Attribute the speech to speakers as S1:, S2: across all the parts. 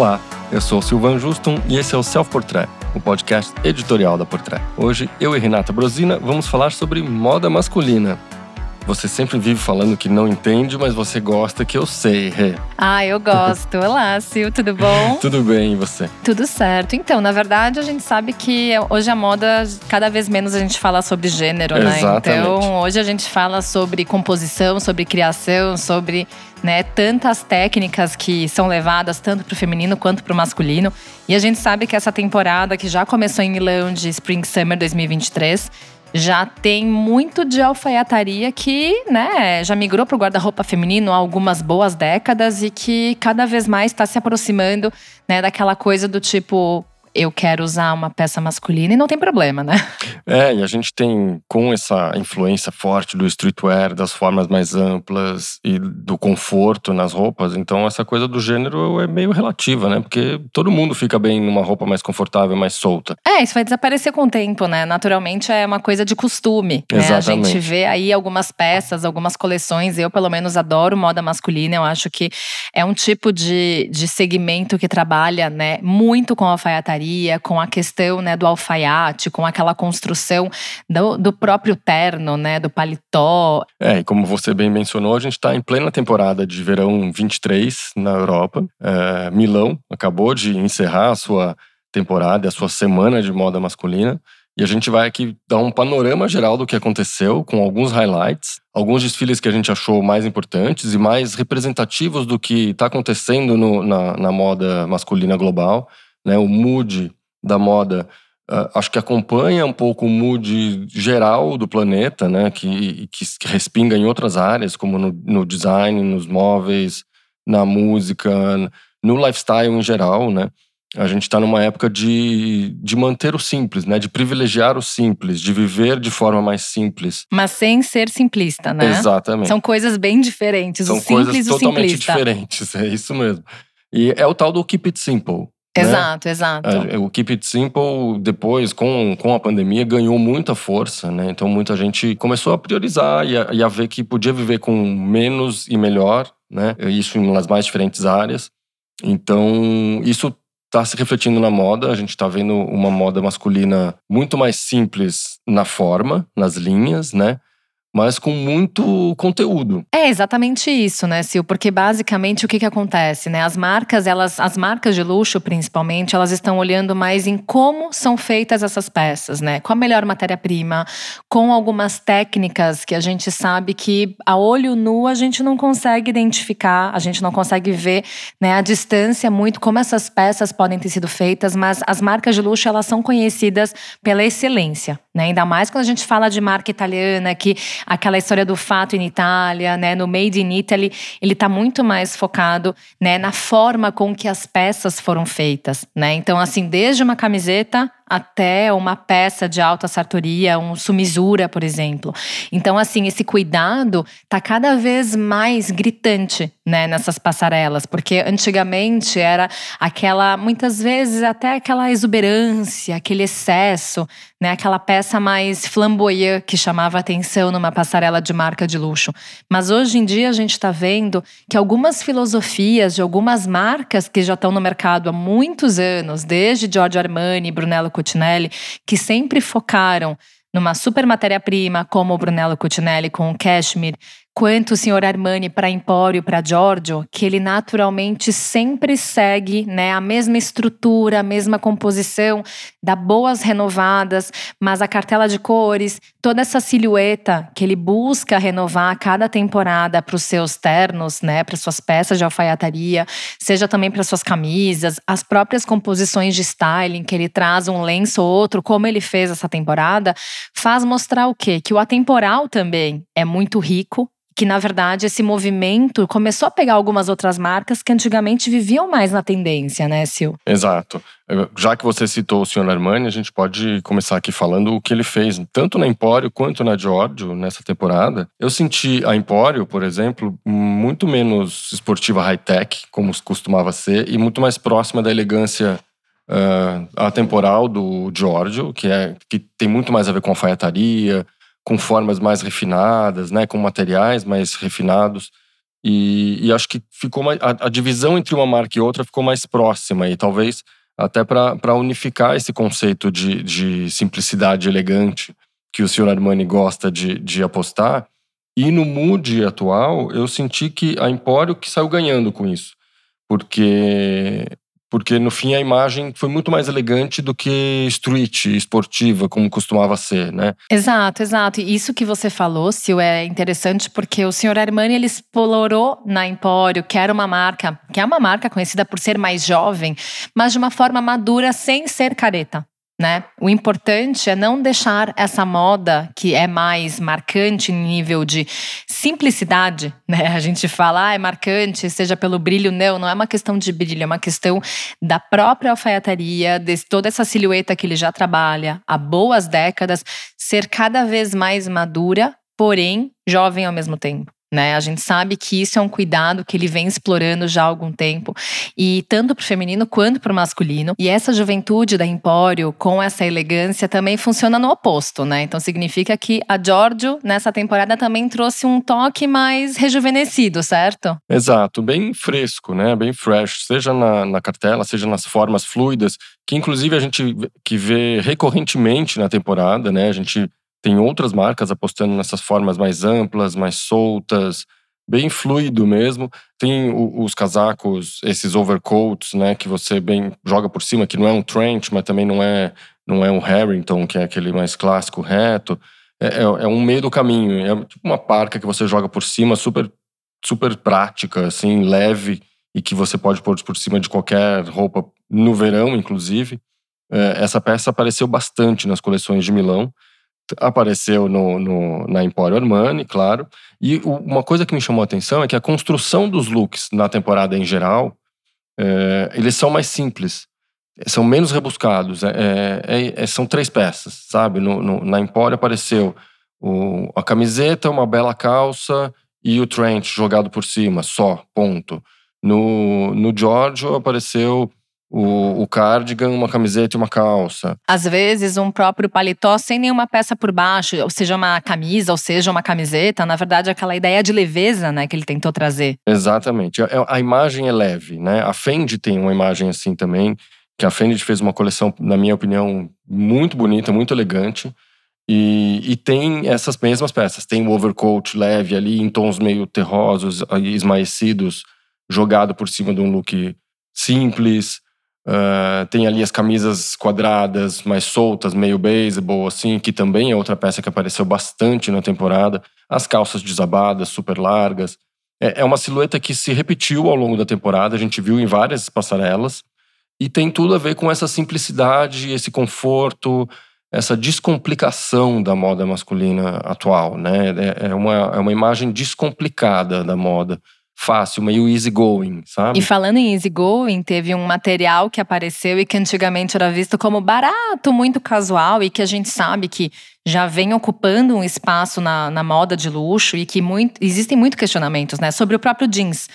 S1: Olá, eu sou Silvan Juston e esse é o Self Portrait, o podcast editorial da Portrait. Hoje, eu e Renata Brosina vamos falar sobre moda masculina. Você sempre vive falando que não entende, mas você gosta que eu sei, Rê.
S2: Ah, eu gosto. Olá, Sil, tudo bom?
S1: tudo bem, e você?
S2: Tudo certo. Então, na verdade, a gente sabe que hoje a moda, cada vez menos a gente fala sobre gênero, né?
S1: Exatamente.
S2: Então, hoje a gente fala sobre composição, sobre criação, sobre né, tantas técnicas que são levadas tanto para o feminino quanto para o masculino. E a gente sabe que essa temporada, que já começou em Milão de Spring Summer 2023, já tem muito de alfaiataria que, né, já migrou para o guarda-roupa feminino há algumas boas décadas e que cada vez mais está se aproximando, né, daquela coisa do tipo eu quero usar uma peça masculina e não tem problema, né?
S1: É, e a gente tem, com essa influência forte do streetwear, das formas mais amplas e do conforto nas roupas, então essa coisa do gênero é meio relativa, né? Porque todo mundo fica bem numa roupa mais confortável, mais solta.
S2: É, isso vai desaparecer com o tempo, né? Naturalmente é uma coisa de costume. Né? A gente vê aí algumas peças, algumas coleções. Eu, pelo menos, adoro moda masculina. Eu acho que é um tipo de, de segmento que trabalha, né, muito com alfaiataria com a questão né, do alfaiate, com aquela construção do, do próprio terno, né, do paletó.
S1: É, e como você bem mencionou, a gente está em plena temporada de verão 23 na Europa. É, Milão acabou de encerrar a sua temporada, a sua semana de moda masculina. E a gente vai aqui dar um panorama geral do que aconteceu, com alguns highlights, alguns desfiles que a gente achou mais importantes e mais representativos do que está acontecendo no, na, na moda masculina global né, o mood da moda, uh, acho que acompanha um pouco o mood geral do planeta, né, que, que, respinga em outras áreas, como no, no, design, nos móveis, na música, no lifestyle em geral, né. A gente está numa época de, de manter o simples, né? De privilegiar o simples, de viver de forma mais simples.
S2: Mas sem ser simplista, né?
S1: Exatamente.
S2: São coisas bem diferentes.
S1: São
S2: o simples
S1: coisas
S2: e o
S1: totalmente
S2: simplista.
S1: diferentes, é isso mesmo. E é o tal do keep it simple. Né?
S2: Exato, exato.
S1: É, o Keep It Simple, depois, com, com a pandemia, ganhou muita força, né? Então, muita gente começou a priorizar e a, e a ver que podia viver com menos e melhor, né? Isso nas mais diferentes áreas. Então, isso está se refletindo na moda. A gente está vendo uma moda masculina muito mais simples na forma, nas linhas, né? Mas com muito conteúdo.
S2: É exatamente isso, né, Sil? Porque basicamente o que, que acontece, né? As marcas, elas, as marcas de luxo, principalmente, elas estão olhando mais em como são feitas essas peças, né? Com a melhor matéria-prima, com algumas técnicas que a gente sabe que a olho nu a gente não consegue identificar, a gente não consegue ver, né, a distância muito como essas peças podem ter sido feitas, mas as marcas de luxo elas são conhecidas pela excelência, né? Ainda mais quando a gente fala de marca italiana que aquela história do fato in Itália, né, no Made in Italy, ele está muito mais focado, né, na forma com que as peças foram feitas, né? Então, assim, desde uma camiseta até uma peça de alta sartoria, um sumisura, por exemplo. Então, assim, esse cuidado tá cada vez mais gritante, né, nessas passarelas, porque antigamente era aquela, muitas vezes até aquela exuberância, aquele excesso, né, aquela peça mais flamboyante que chamava atenção numa passarela de marca de luxo. Mas hoje em dia a gente está vendo que algumas filosofias de algumas marcas que já estão no mercado há muitos anos, desde Giorgio Armani, Brunello Cucinelli, que sempre focaram numa super matéria-prima, como o Brunello Cucinelli com o cashmere, quanto o senhor Armani para Empório, para Giorgio, que ele naturalmente sempre segue né, a mesma estrutura, a mesma composição, dá boas renovadas, mas a cartela de cores, toda essa silhueta que ele busca renovar a cada temporada para os seus ternos, né, para suas peças de alfaiataria, seja também para suas camisas, as próprias composições de styling que ele traz um lenço ou outro, como ele fez essa temporada, faz mostrar o quê? Que o atemporal também é muito rico, que na verdade esse movimento começou a pegar algumas outras marcas que antigamente viviam mais na tendência, né, Sil?
S1: Exato. Já que você citou o Sr. Armani, a gente pode começar aqui falando o que ele fez, tanto na Empório quanto na Giorgio nessa temporada. Eu senti a Empório, por exemplo, muito menos esportiva high-tech, como costumava ser, e muito mais próxima da elegância uh, atemporal do Giorgio, que, é, que tem muito mais a ver com alfaiataria, com formas mais refinadas, né, com materiais mais refinados. E, e acho que ficou mais, a, a, divisão entre uma marca e outra ficou mais próxima e talvez até para unificar esse conceito de, de simplicidade elegante que o Sr. Armani gosta de, de apostar. E no mood atual, eu senti que a Empório que saiu ganhando com isso. Porque porque no fim a imagem foi muito mais elegante do que street, esportiva, como costumava ser, né?
S2: Exato, exato. E isso que você falou, Sil, é interessante porque o Sr. Armani ele explorou na Empório, que era uma marca, que é uma marca conhecida por ser mais jovem, mas de uma forma madura, sem ser careta né? O importante é não deixar essa moda que é mais marcante em nível de simplicidade, né? A gente fala, ah, é marcante, seja pelo brilho, não, não é uma questão de brilho, é uma questão da própria alfaiataria, de toda essa silhueta que ele já trabalha há boas décadas, ser cada vez mais madura, porém jovem ao mesmo tempo. Né? A gente sabe que isso é um cuidado que ele vem explorando já há algum tempo, e tanto para o feminino quanto para o masculino. E essa juventude da Empório, com essa elegância, também funciona no oposto, né? Então significa que a Giorgio, nessa temporada, também trouxe um toque mais rejuvenescido, certo?
S1: Exato, bem fresco, né? Bem fresh, seja na, na cartela, seja nas formas fluidas, que inclusive a gente que vê recorrentemente na temporada, né? A gente tem outras marcas apostando nessas formas mais amplas, mais soltas, bem fluido mesmo. Tem os casacos, esses overcoats, né, que você bem joga por cima, que não é um trench, mas também não é não é um Harrington, que é aquele mais clássico reto. É, é, é um meio do caminho, é tipo uma parca que você joga por cima, super super prática, assim, leve e que você pode pôr por cima de qualquer roupa no verão, inclusive. É, essa peça apareceu bastante nas coleções de Milão apareceu no, no, na Emporio Armani, claro. E uma coisa que me chamou a atenção é que a construção dos looks na temporada em geral, é, eles são mais simples, são menos rebuscados. É, é, é são três peças, sabe? No, no, na Emporio apareceu o, a camiseta, uma bela calça e o trench jogado por cima, só, ponto. No, no Giorgio apareceu o, o cardigan, uma camiseta e uma calça.
S2: Às vezes, um próprio paletó sem nenhuma peça por baixo, ou seja, uma camisa, ou seja, uma camiseta. Na verdade, é aquela ideia de leveza né, que ele tentou trazer.
S1: Exatamente. A, a imagem é leve, né? A Fendi tem uma imagem assim também, que a Fendi fez uma coleção, na minha opinião, muito bonita, muito elegante. E, e, tem essas mesmas peças. Tem o overcoat leve ali, em tons meio terrosos, esmaecidos, jogado por cima de um look simples. Uh, tem ali as camisas quadradas, mais soltas, meio baseball, assim, que também é outra peça que apareceu bastante na temporada. As calças desabadas, super largas. É, é uma silhueta que se repetiu ao longo da temporada, a gente viu em várias passarelas. E tem tudo a ver com essa simplicidade, esse conforto, essa descomplicação da moda masculina atual, né? É, é uma, é uma imagem descomplicada da moda fácil, meio easy going, sabe?
S2: E falando em easy going, teve um material que apareceu e que antigamente era visto como barato, muito casual e que a gente sabe que já vem ocupando um espaço na, na moda de luxo e que muito, existem muitos questionamentos, né, sobre o próprio jeans.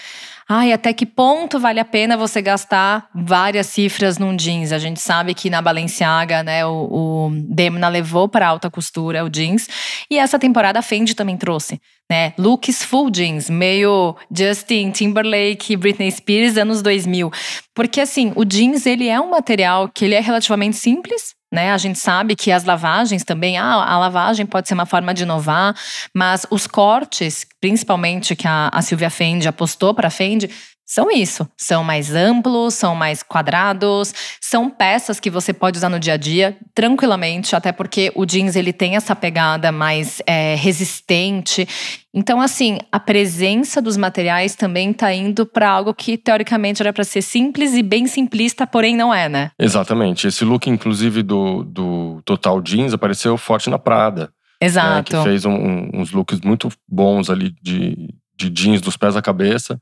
S2: Ai, até que ponto vale a pena você gastar várias cifras num jeans? A gente sabe que na Balenciaga, né, o, o Demna levou para alta costura o jeans. E essa temporada a Fendi também trouxe, né? Looks full jeans, meio Justin Timberlake, Britney Spears, anos 2000. Porque assim, o jeans ele é um material que ele é relativamente simples, né? A gente sabe que as lavagens também, ah, a lavagem pode ser uma forma de inovar, mas os cortes, principalmente que a, a Silvia Fendi apostou para a Fendi, são isso. São mais amplos, são mais quadrados, são peças que você pode usar no dia a dia tranquilamente, até porque o jeans ele tem essa pegada mais é, resistente. Então, assim, a presença dos materiais também está indo para algo que teoricamente era para ser simples e bem simplista, porém não é, né?
S1: Exatamente. Esse look, inclusive, do, do Total Jeans apareceu forte na Prada. Né,
S2: Exato.
S1: Né, que fez um, uns looks muito bons ali de, de jeans dos pés à cabeça.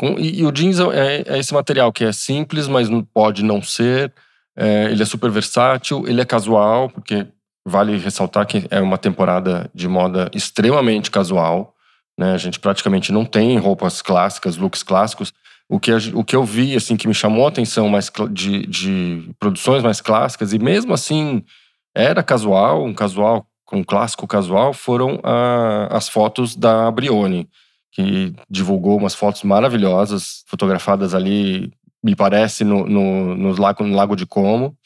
S1: Com, e, e, o jeans é, é, esse material que é simples, mas pode não ser. É, ele é super versátil, ele é casual, porque vale ressaltar que é uma temporada de moda extremamente casual. Né? A gente praticamente não tem roupas clássicas, looks clássicos. O que, o que eu vi, assim, que me chamou a atenção mais de, de produções mais clássicas, e mesmo assim era casual, um casual, um clássico casual, foram a, as fotos da Brioni que divulgou umas fotos maravilhosas, fotografadas ali, me parece, no, no, no, lago, no Lago de Como.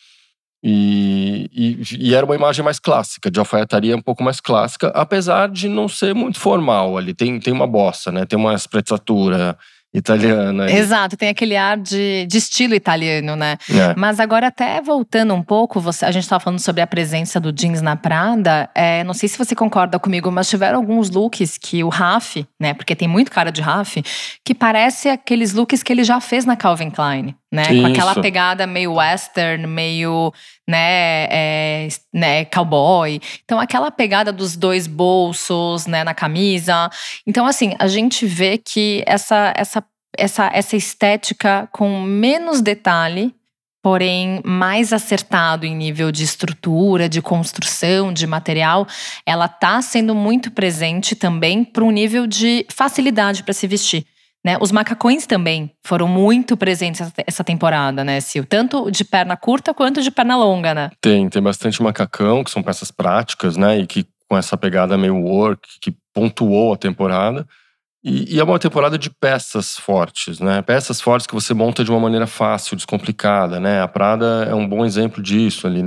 S1: E, e, e, era uma imagem mais clássica, de alfaiataria um pouco mais clássica, apesar de não ser muito formal ali. Tem, tem uma bossa, né? Tem uma sprezzatura, italiana.
S2: Exato, tem aquele ar de, de estilo italiano, né?
S1: É.
S2: Mas agora, até voltando um pouco, você, a gente estava falando sobre a presença do jeans na Prada. É, não sei se você concorda comigo, mas tiveram alguns looks que o Raf, né? Porque tem muito cara de Raf, que parece aqueles looks que ele já fez na Calvin Klein. Né, com aquela pegada meio western, meio né, é, né, cowboy. Então, aquela pegada dos dois bolsos né, na camisa. Então, assim, a gente vê que essa, essa essa, essa estética com menos detalhe, porém mais acertado em nível de estrutura, de construção, de material, ela está sendo muito presente também para um nível de facilidade para se vestir. Né? Os macacões também foram muito presentes essa temporada, né, Sil? Tanto de perna curta quanto de perna longa, né?
S1: Tem, tem bastante macacão, que são peças práticas, né? E que com essa pegada meio work, que pontuou a temporada. E, e, é uma temporada de peças fortes, né? Peças fortes que você monta de uma maneira fácil, descomplicada, né? A Prada é um bom exemplo disso ali.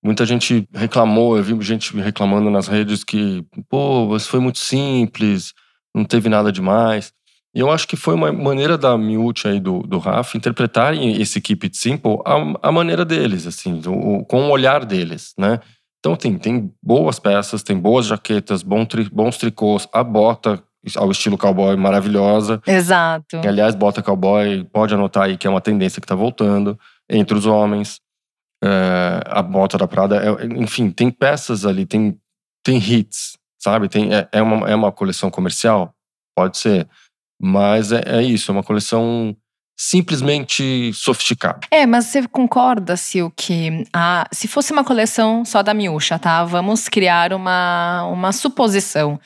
S1: Muita gente reclamou, eu vi gente reclamando nas redes que, pô, isso foi muito simples, não teve nada demais. E eu acho que foi uma maneira da Miúcha e do, do Rafa interpretarem esse Keep It Simple a, a maneira deles, assim, do, com o olhar deles, né? Então tem, tem boas peças, tem boas jaquetas, bons, tri, bons tricôs, a bota ao estilo cowboy maravilhosa.
S2: Exato.
S1: Aliás, bota cowboy, pode anotar aí que é uma tendência que está voltando entre os homens. É, a bota da Prada, é, enfim, tem peças ali, tem, tem hits, sabe? Tem, é, é, uma, é uma coleção comercial? Pode ser. Mas é, é isso, é uma coleção simplesmente sofisticada.
S2: É, mas você concorda, Sil, que a, se fosse uma coleção só da Miúcha, tá? Vamos criar uma, uma suposição.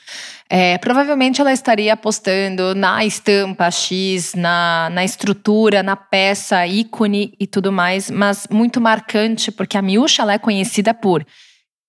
S2: É, provavelmente ela estaria apostando na estampa X, na, na estrutura, na peça, ícone e tudo mais, mas muito marcante, porque a Miúcha ela é conhecida por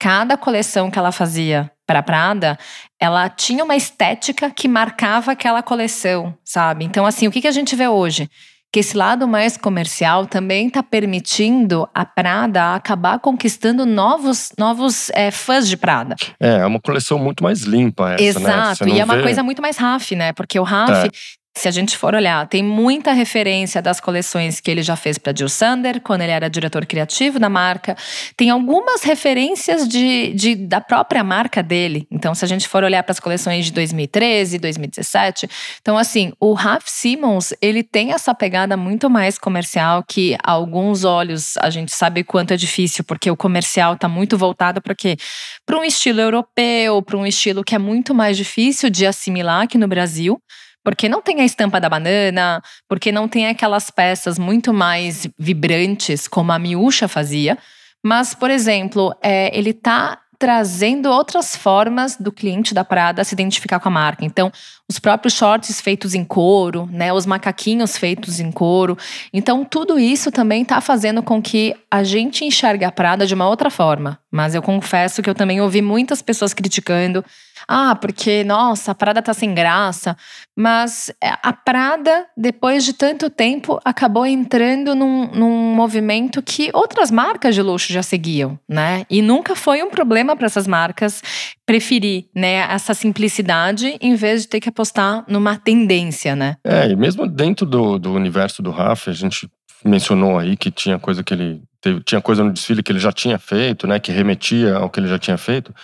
S2: cada coleção que ela fazia para Prada, ela tinha uma estética que marcava aquela coleção, sabe? Então, assim, o que, que a gente vê hoje? que esse lado mais comercial também está permitindo a Prada acabar conquistando novos, novos é, fãs de Prada.
S1: É, é uma coleção muito mais limpa essa,
S2: Exato,
S1: né?
S2: e é
S1: uma
S2: vê... coisa muito mais Raf, né? Porque o Raf, é se a gente for olhar, tem muita referência das coleções que ele já fez para Jill Sander, quando ele era diretor criativo da marca. Tem algumas referências de, de, da própria marca dele. Então, se a gente for olhar para as coleções de 2013, 2017. Então, assim, o Raf Simons, ele tem essa pegada muito mais comercial que, a alguns olhos, a gente sabe quanto é difícil, porque o comercial está muito voltado para quê? Para um estilo europeu, para um estilo que é muito mais difícil de assimilar aqui no Brasil. Porque não tem a estampa da banana, porque não tem aquelas peças muito mais vibrantes como a Miúcha fazia. Mas, por exemplo, é, ele tá trazendo outras formas do cliente da Prada se identificar com a marca. Então, os próprios shorts feitos em couro, né, os macaquinhos feitos em couro. Então, tudo isso também está fazendo com que a gente enxergue a Prada de uma outra forma. Mas eu confesso que eu também ouvi muitas pessoas criticando ah, porque, nossa, a Prada tá sem graça. Mas é, a Prada, depois de tanto tempo, acabou entrando num, num movimento que outras marcas de luxo já seguiam, né? E nunca foi um problema para essas marcas preferir, né, essa simplicidade em vez de ter que apostar numa tendência, né?
S1: É, e mesmo dentro do, do universo do Rafa, a gente mencionou aí que tinha coisa que ele teve, tinha coisa no desfile que ele já tinha feito, né, que remetia ao que ele já tinha feito.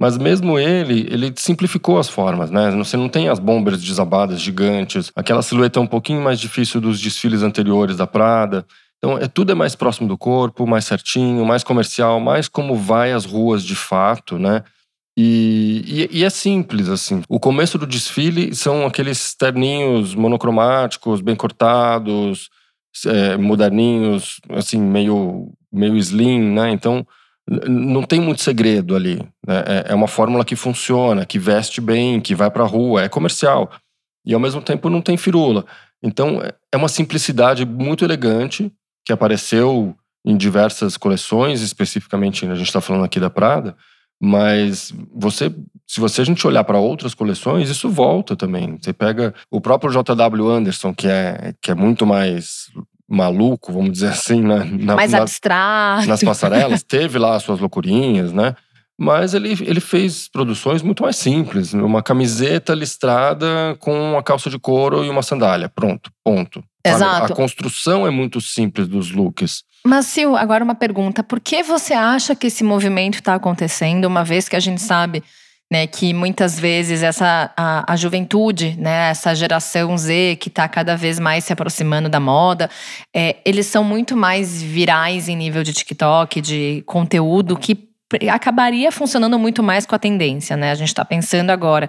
S1: Mas mesmo ele, ele simplificou as formas, né? Você não tem as bombas desabadas gigantes, aquela silhueta um pouquinho mais difícil dos desfiles anteriores da Prada. Então, é, tudo é mais próximo do corpo, mais certinho, mais comercial, mais como vai as ruas de fato, né? E, e, e, é simples, assim. O começo do desfile são aqueles terninhos monocromáticos, bem cortados, é, moderninhos, assim, meio, meio slim, né? Então, não tem muito segredo ali. Né? É, é uma fórmula que funciona, que veste bem, que vai para a rua, é comercial. E ao mesmo tempo não tem firula. Então é uma simplicidade muito elegante que apareceu em diversas coleções, especificamente a gente está falando aqui da Prada, Mas você, se você a gente olhar para outras coleções, isso volta também. Você pega o próprio JW Anderson, que é, que é muito mais maluco, vamos dizer assim, né?
S2: na, mais
S1: na,
S2: abstrato.
S1: Nas passarelas, teve lá as suas loucurinhas, né? Mas ele, ele fez produções muito mais simples. Uma camiseta listrada com uma calça de couro e uma sandália. Pronto, ponto.
S2: Exato.
S1: A, a construção é muito simples dos looks.
S2: Mas, Sil, agora uma pergunta. Por que você acha que esse movimento está acontecendo, uma vez que a gente sabe né, que muitas vezes essa a, a, juventude, né, essa geração Z que está cada vez mais se aproximando da moda, é, eles são muito mais virais em nível de TikTok, de conteúdo que acabaria funcionando muito mais com a tendência, né? A gente está pensando agora.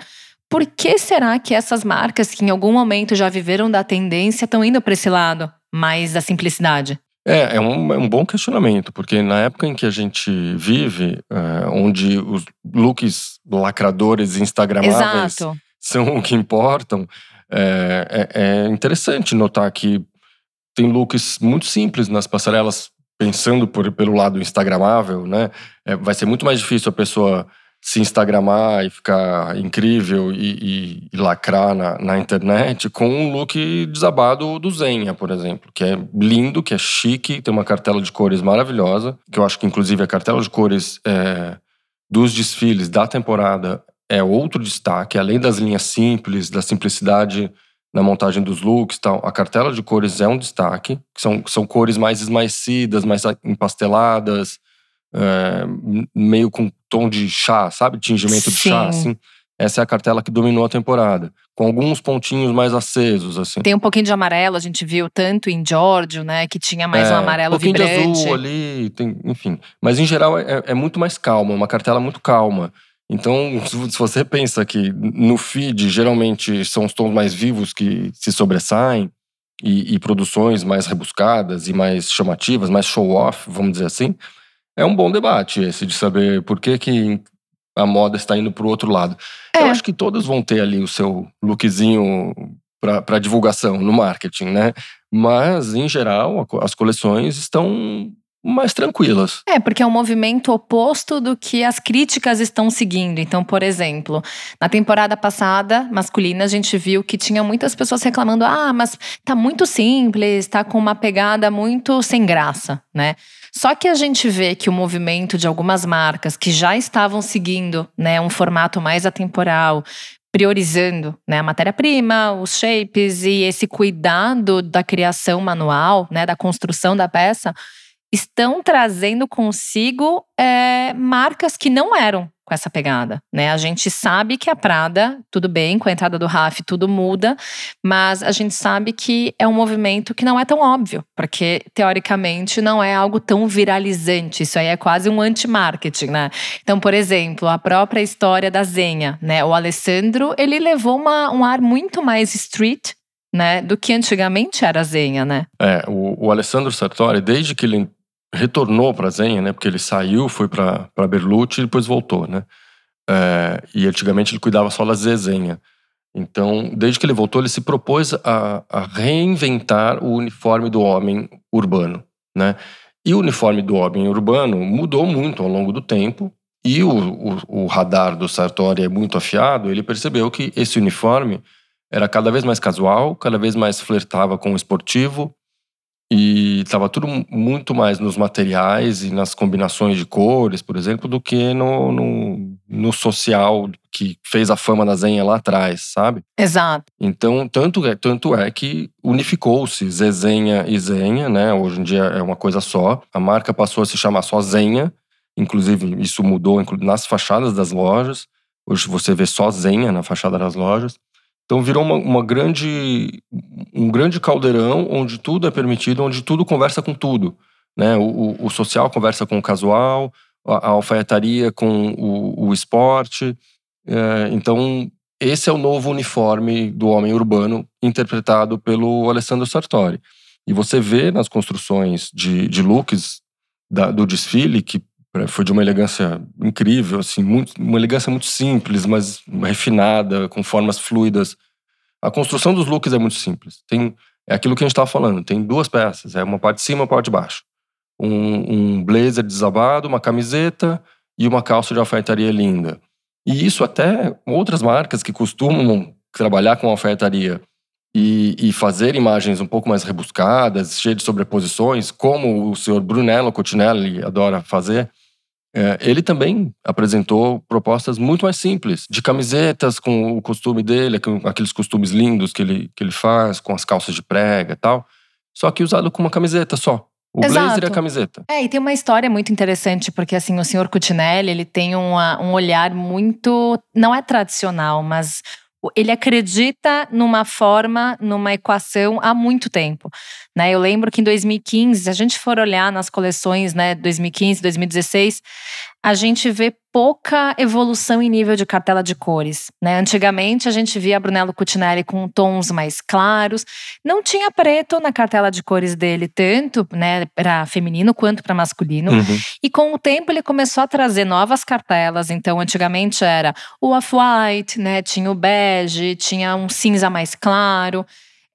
S2: Por que será que essas marcas que em algum momento já viveram da tendência estão indo para esse lado mais da simplicidade?
S1: É, é um, é um bom questionamento, porque na época em que a gente vive, é, onde os looks lacradores instagramáveis
S2: Exato.
S1: são o que importam, é, é, é interessante notar que tem looks muito simples nas passarelas, pensando por, pelo lado instagramável, né? É, vai ser muito mais difícil a pessoa se instagramar e ficar incrível e, e, e lacrar na, na, internet com um look desabado do Zenha, por exemplo, que é lindo, que é chique, tem uma cartela de cores maravilhosa, que eu acho que inclusive a cartela de cores é, dos desfiles da temporada é outro destaque, além das linhas simples, da simplicidade na montagem dos looks tal. A cartela de cores é um destaque, que são, são cores mais esmaecidas, mais empasteladas, é, meio com tom de chá, sabe? Tingimento de chá, assim. Essa é a cartela que dominou a temporada, com alguns pontinhos mais acesos, assim.
S2: Tem um pouquinho de amarelo, a gente viu tanto em Giorgio, né? Que tinha mais
S1: é,
S2: um amarelo
S1: um pouquinho
S2: vibrante.
S1: de azul ali, tem, enfim. Mas em geral é, é, muito mais calma, uma cartela muito calma. Então, se você pensa que no feed geralmente são os tons mais vivos que se sobressaem, e, e produções mais rebuscadas e mais chamativas, mais show-off, vamos dizer assim, é um bom debate esse de saber por que, que a moda está indo para o outro lado. É. Eu acho que todos vão ter ali o seu lookzinho para divulgação no marketing, né? Mas, em geral, as coleções estão mais tranquilas.
S2: É, porque é um movimento oposto do que as críticas estão seguindo. Então, por exemplo, na temporada passada, masculina, a gente viu que tinha muitas pessoas reclamando: ah, mas tá muito simples, tá com uma pegada muito sem graça, né? Só que a gente vê que o movimento de algumas marcas que já estavam seguindo né, um formato mais atemporal, priorizando né, a matéria-prima, os shapes e esse cuidado da criação manual, né, da construção da peça, estão trazendo consigo é, marcas que não eram com essa pegada, né? A gente sabe que a Prada, tudo bem, com a entrada do Raf tudo muda, mas a gente sabe que é um movimento que não é tão óbvio, porque teoricamente não é algo tão viralizante, isso aí é quase um anti-marketing, né? Então, por exemplo, a própria história da Zenha, né? O Alessandro, ele levou uma, um ar muito mais street, né, do que antigamente era a Zenha, né?
S1: É, o, o Alessandro Sartori, desde que ele retornou para a Zenha, né? Porque ele saiu, foi para Berlucci e depois voltou, né? É, e antigamente ele cuidava só da Zezenha. Então, desde que ele voltou, ele se propôs a, a, reinventar o uniforme do homem urbano, né? E o uniforme do homem urbano mudou muito ao longo do tempo. E o, o, o radar do Sartori é muito afiado. Ele percebeu que esse uniforme era cada vez mais casual, cada vez mais flertava com o esportivo, e estava tudo muito mais nos materiais e nas combinações de cores, por exemplo, do que no, no, no social que fez a fama da Zenha lá atrás, sabe?
S2: Exato.
S1: Então, tanto é, tanto é que unificou-se Zezenha e Zenha, né? Hoje em dia é uma coisa só. A marca passou a se chamar só Zenha. Inclusive, isso mudou nas fachadas das lojas. Hoje você vê só Zenha na fachada das lojas. Então virou uma, uma, grande, um grande caldeirão onde tudo é permitido, onde tudo conversa com tudo. Né? O, o social conversa com o casual, a, a alfaiataria com o, o esporte. É, então esse é o novo uniforme do homem urbano interpretado pelo Alessandro Sartori. E você vê nas construções de, de looks da, do desfile que foi de uma elegância incrível, assim, muito, uma elegância muito simples, mas refinada, com formas fluidas. A construção dos looks é muito simples. Tem é aquilo que a gente estava falando. Tem duas peças, é uma parte de cima, e uma parte de baixo. Um, um blazer desabado, uma camiseta e uma calça de alfaiataria linda. E isso até outras marcas que costumam trabalhar com alfaiataria e, e, fazer imagens um pouco mais rebuscadas, cheias de sobreposições, como o senhor Brunello Cucinelli adora fazer, é, ele também apresentou propostas muito mais simples, de camisetas com o costume dele, com aqueles costumes lindos que ele, que ele faz, com as calças de prega e tal, só que usado com uma camiseta só. O Exato. blazer e a camiseta.
S2: É, e tem uma história muito interessante, porque assim, o senhor Cutinelli, ele tem uma, um olhar muito. não é tradicional, mas ele acredita numa forma, numa equação há muito tempo. Né? Eu lembro que em 2015, se a gente for olhar nas coleções, né, 2015, 2016, a gente vê pouca evolução em nível de cartela de cores. Né? Antigamente a gente via Brunello Cucinelli com tons mais claros, não tinha preto na cartela de cores dele, tanto né, para feminino quanto para masculino. Uhum. E com o tempo ele começou a trazer novas cartelas. Então, antigamente era o off-white, né? tinha o bege, tinha um cinza mais claro.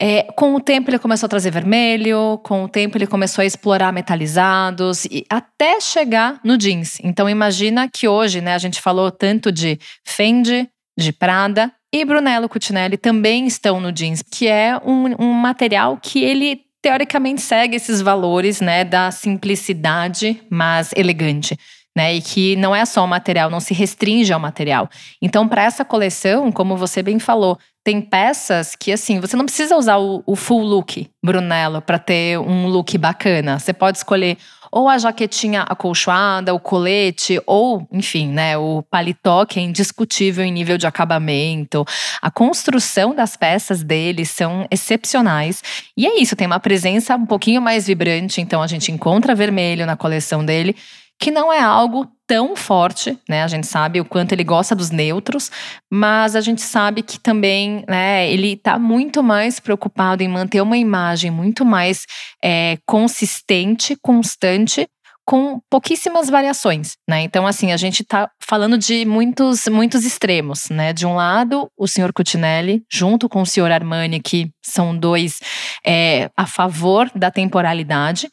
S2: É, com o tempo ele começou a trazer vermelho, com o tempo ele começou a explorar metalizados e até chegar no jeans. Então imagina que hoje, né, a gente falou tanto de Fendi, de Prada e Brunello Cucinelli também estão no jeans, que é um, um material que ele teoricamente segue esses valores, né, da simplicidade, mas elegante. Né, e que não é só o material, não se restringe ao material. Então, para essa coleção, como você bem falou, tem peças que, assim, você não precisa usar o, o full look Brunello para ter um look bacana. Você pode escolher ou a jaquetinha acolchoada, o colete, ou, enfim, né, o paletó, que é indiscutível em nível de acabamento. A construção das peças dele são excepcionais. E é isso, tem uma presença um pouquinho mais vibrante, então a gente encontra vermelho na coleção dele que não é algo tão forte, né? A gente sabe o quanto ele gosta dos neutros, mas a gente sabe que também, né, ele está muito mais preocupado em manter uma imagem muito mais é, consistente, constante, com pouquíssimas variações, né? Então, assim, a gente está falando de muitos, muitos extremos, né? De um lado, o senhor Cutinelli, junto com o senhor Armani, que são dois é, a favor da temporalidade,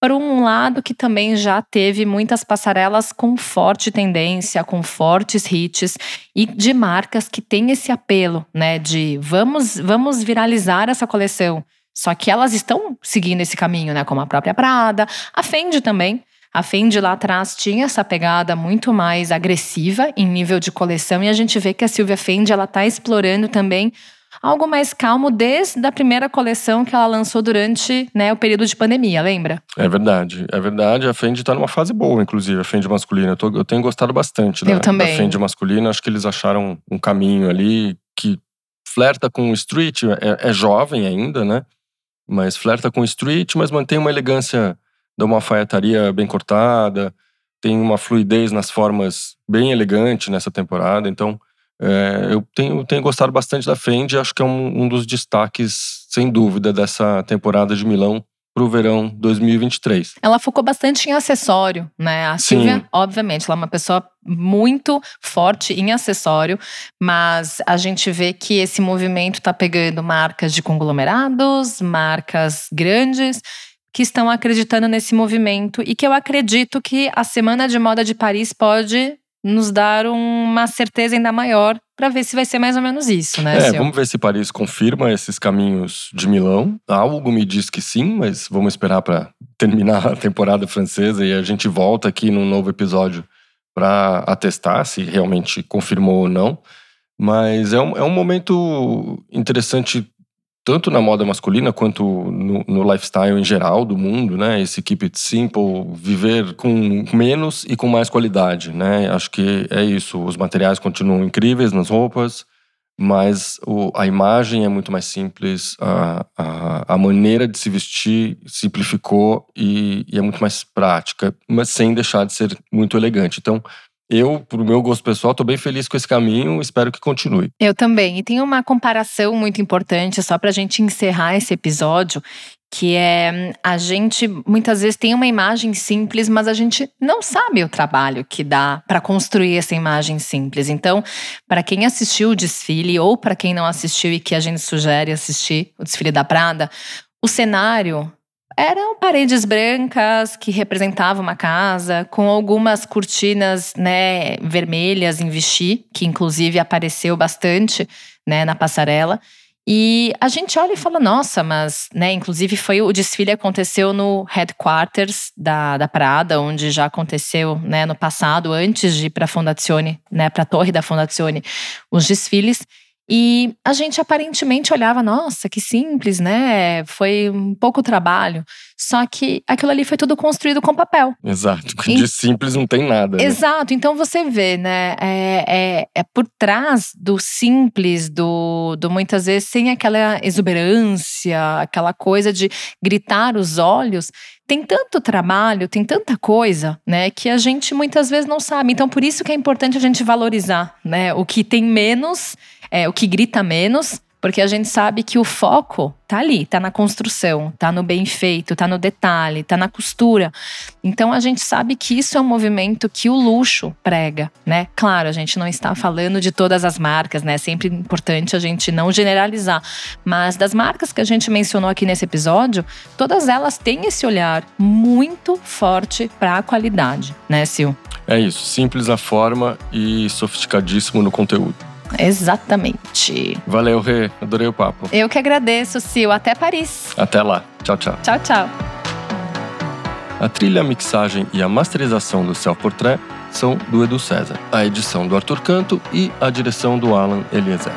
S2: por um lado que também já teve muitas passarelas com forte tendência, com fortes hits e de marcas que têm esse apelo, né, de vamos vamos viralizar essa coleção. Só que elas estão seguindo esse caminho, né, como a própria Prada, a Fendi também. A Fendi lá atrás tinha essa pegada muito mais agressiva em nível de coleção e a gente vê que a Silvia Fendi ela está explorando também algo mais calmo desde a primeira coleção que ela lançou durante né, o período de pandemia, lembra?
S1: É verdade, é verdade. A Fendi está numa fase boa, inclusive, a Fendi masculina. Eu, tô, eu tenho gostado bastante da, da Fendi masculina. Acho que eles acharam um caminho ali que flerta com o street, é, é jovem ainda, né? Mas flerta com o street, mas mantém uma elegância de uma alfaiataria bem cortada, tem uma fluidez nas formas bem elegante nessa temporada. Então, é, eu tenho, tenho gostado bastante da Fendi, acho que é um, um dos destaques, sem dúvida, dessa temporada de Milão para o verão 2023.
S2: Ela focou bastante em acessório, né? A Silvia, Sim. obviamente, ela é uma pessoa muito forte em acessório, mas a gente vê que esse movimento está pegando marcas de conglomerados, marcas grandes que estão acreditando nesse movimento e que eu acredito que a Semana de Moda de Paris pode nos dar uma certeza ainda maior para ver se vai ser mais ou menos isso, né?
S1: É, vamos ver se Paris confirma esses caminhos de Milão. Algo me diz que sim, mas vamos esperar para terminar a temporada francesa e a gente volta aqui num novo episódio para atestar se realmente confirmou ou não. Mas é um, é um momento interessante tanto na moda masculina quanto no, no, lifestyle em geral do mundo, né? Esse keep it simple, viver com menos e com mais qualidade, né? Acho que é isso. Os materiais continuam incríveis nas roupas, mas o, a imagem é muito mais simples, a, a, a maneira de se vestir simplificou e, e é muito mais prática, mas sem deixar de ser muito elegante. Então, eu, pro meu gosto pessoal, tô bem feliz com esse caminho, espero que continue.
S2: Eu também. E tem uma comparação muito importante, só pra gente encerrar esse episódio, que é a gente muitas vezes tem uma imagem simples, mas a gente não sabe o trabalho que dá para construir essa imagem simples. Então, para quem assistiu o desfile ou para quem não assistiu e que a gente sugere assistir o desfile da Prada, o cenário eram paredes brancas que representavam uma casa, com algumas cortinas né, vermelhas em Vichy, que inclusive apareceu bastante né, na passarela. E a gente olha e fala, nossa, mas, né, inclusive foi o desfile aconteceu no headquarters da, da Prada, onde já aconteceu, né, no passado, antes de ir para a né, para a torre da Fondazione, os desfiles. E a gente aparentemente olhava, nossa, que simples, né? Foi um pouco trabalho. Só que aquilo ali foi tudo construído com papel.
S1: Exato. De e, simples não tem nada. Né?
S2: Exato. Então você vê, né? É, é, é, por trás do simples, do, do muitas vezes sem aquela exuberância, aquela coisa de gritar os olhos. Tem tanto trabalho, tem tanta coisa, né, que a gente muitas vezes não sabe. Então, por isso que é importante a gente valorizar, né, o que tem menos é, o que grita menos, porque a gente sabe que o foco tá ali, tá na construção, tá no bem feito, tá no detalhe, tá na costura. Então a gente sabe que isso é um movimento que o luxo prega, né? Claro, a gente não está falando de todas as marcas, né? É sempre importante a gente não generalizar, mas das marcas que a gente mencionou aqui nesse episódio, todas elas têm esse olhar muito forte para a qualidade, né, Sil?
S1: É isso, simples a forma e sofisticadíssimo no conteúdo.
S2: Exatamente.
S1: Valeu, Rê. Adorei o papo.
S2: Eu que agradeço, Sil. Até Paris.
S1: Até lá. Tchau, tchau.
S2: Tchau, tchau.
S1: A trilha, a mixagem e a masterização do Self Portrait são do Edu César, a edição do Arthur Canto e a direção do Alan Eliezer.